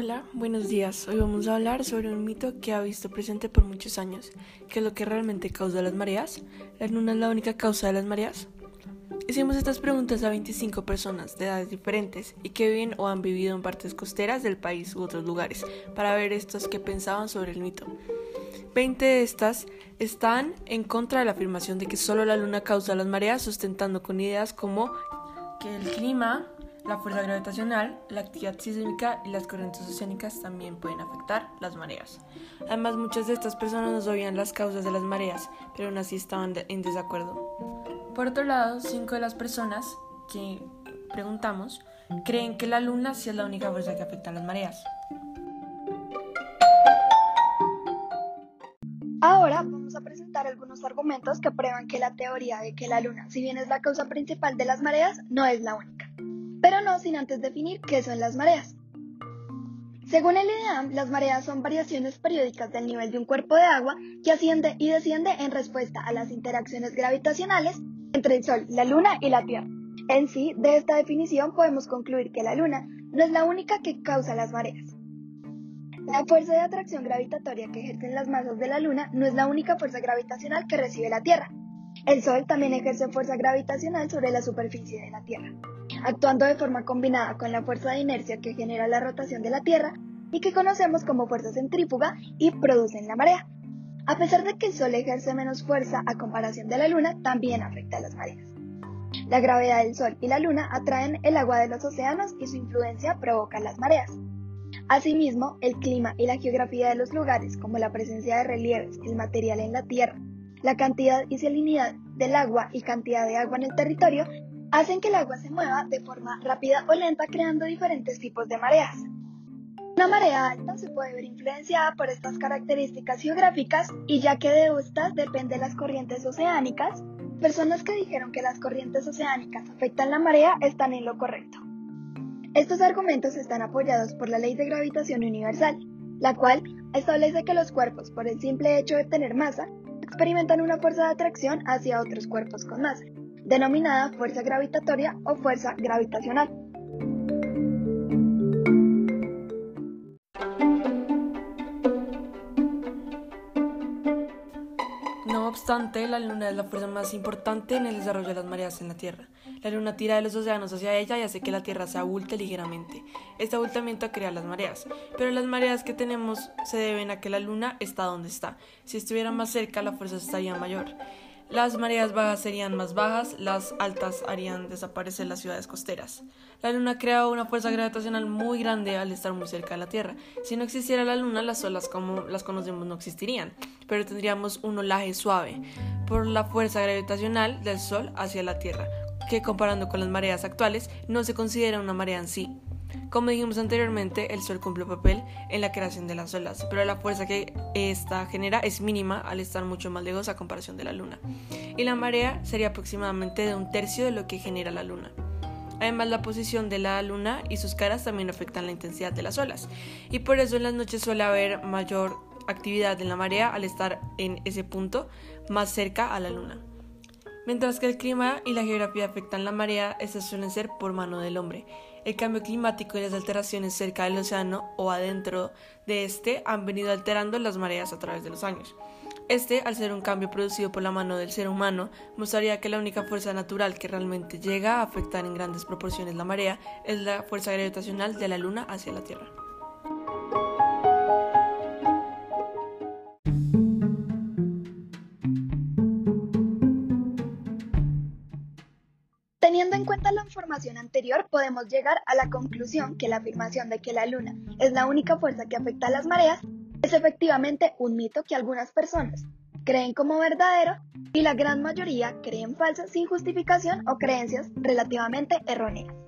Hola, buenos días. Hoy vamos a hablar sobre un mito que ha visto presente por muchos años. ¿Qué es lo que realmente causa las mareas? ¿La luna es la única causa de las mareas? Hicimos estas preguntas a 25 personas de edades diferentes y que viven o han vivido en partes costeras del país u otros lugares para ver estos que pensaban sobre el mito. 20 de estas están en contra de la afirmación de que solo la luna causa las mareas, sustentando con ideas como que el clima, la fuerza gravitacional, la actividad sísmica y las corrientes oceánicas también pueden afectar las mareas. Además, muchas de estas personas no sabían las causas de las mareas, pero aún así estaban en desacuerdo. Por otro lado, cinco de las personas que preguntamos creen que la luna sí es la única fuerza que afecta a las mareas. Ahora vamos a presentar algunos argumentos que prueban que la teoría de que la luna, si bien es la causa principal de las mareas, no es la única pero no sin antes definir qué son las mareas. Según el IDEAM, las mareas son variaciones periódicas del nivel de un cuerpo de agua que asciende y desciende en respuesta a las interacciones gravitacionales entre el Sol, la Luna y la Tierra. En sí, de esta definición podemos concluir que la Luna no es la única que causa las mareas. La fuerza de atracción gravitatoria que ejercen las masas de la Luna no es la única fuerza gravitacional que recibe la Tierra. El Sol también ejerce fuerza gravitacional sobre la superficie de la Tierra actuando de forma combinada con la fuerza de inercia que genera la rotación de la Tierra y que conocemos como fuerza centrífuga y producen la marea. A pesar de que el Sol ejerce menos fuerza a comparación de la Luna, también afecta a las mareas. La gravedad del Sol y la Luna atraen el agua de los océanos y su influencia provoca las mareas. Asimismo, el clima y la geografía de los lugares, como la presencia de relieves, el material en la Tierra, la cantidad y salinidad del agua y cantidad de agua en el territorio, hacen que el agua se mueva de forma rápida o lenta creando diferentes tipos de mareas. Una marea alta se puede ver influenciada por estas características geográficas y ya que de estas dependen las corrientes oceánicas, personas que dijeron que las corrientes oceánicas afectan la marea están en lo correcto. Estos argumentos están apoyados por la ley de gravitación universal, la cual establece que los cuerpos, por el simple hecho de tener masa, experimentan una fuerza de atracción hacia otros cuerpos con masa denominada fuerza gravitatoria o fuerza gravitacional. Obstante, la Luna es la fuerza más importante en el desarrollo de las mareas en la Tierra. La Luna tira de los océanos hacia ella y hace que la Tierra se abulte ligeramente. Este abultamiento crea las mareas, pero las mareas que tenemos se deben a que la Luna está donde está. Si estuviera más cerca, la fuerza estaría mayor. Las mareas bajas serían más bajas, las altas harían desaparecer las ciudades costeras. La Luna crea una fuerza gravitacional muy grande al estar muy cerca de la Tierra. Si no existiera la Luna, las olas como las conocemos no existirían, pero tendríamos un olaje suave por la fuerza gravitacional del Sol hacia la Tierra, que comparando con las mareas actuales no se considera una marea en sí. Como dijimos anteriormente, el Sol cumple un papel en la creación de las olas, pero la fuerza que esta genera es mínima al estar mucho más lejos a comparación de la Luna. Y la marea sería aproximadamente de un tercio de lo que genera la Luna. Además, la posición de la luna y sus caras también afectan la intensidad de las olas. Y por eso en las noches suele haber mayor actividad en la marea al estar en ese punto más cerca a la luna. Mientras que el clima y la geografía afectan la marea, estas suelen ser por mano del hombre. El cambio climático y las alteraciones cerca del océano o adentro de este han venido alterando las mareas a través de los años. Este, al ser un cambio producido por la mano del ser humano, mostraría que la única fuerza natural que realmente llega a afectar en grandes proporciones la marea es la fuerza gravitacional de la Luna hacia la Tierra. En cuenta la información anterior, podemos llegar a la conclusión que la afirmación de que la Luna es la única fuerza que afecta a las mareas es efectivamente un mito que algunas personas creen como verdadero y la gran mayoría creen falso sin justificación o creencias relativamente erróneas.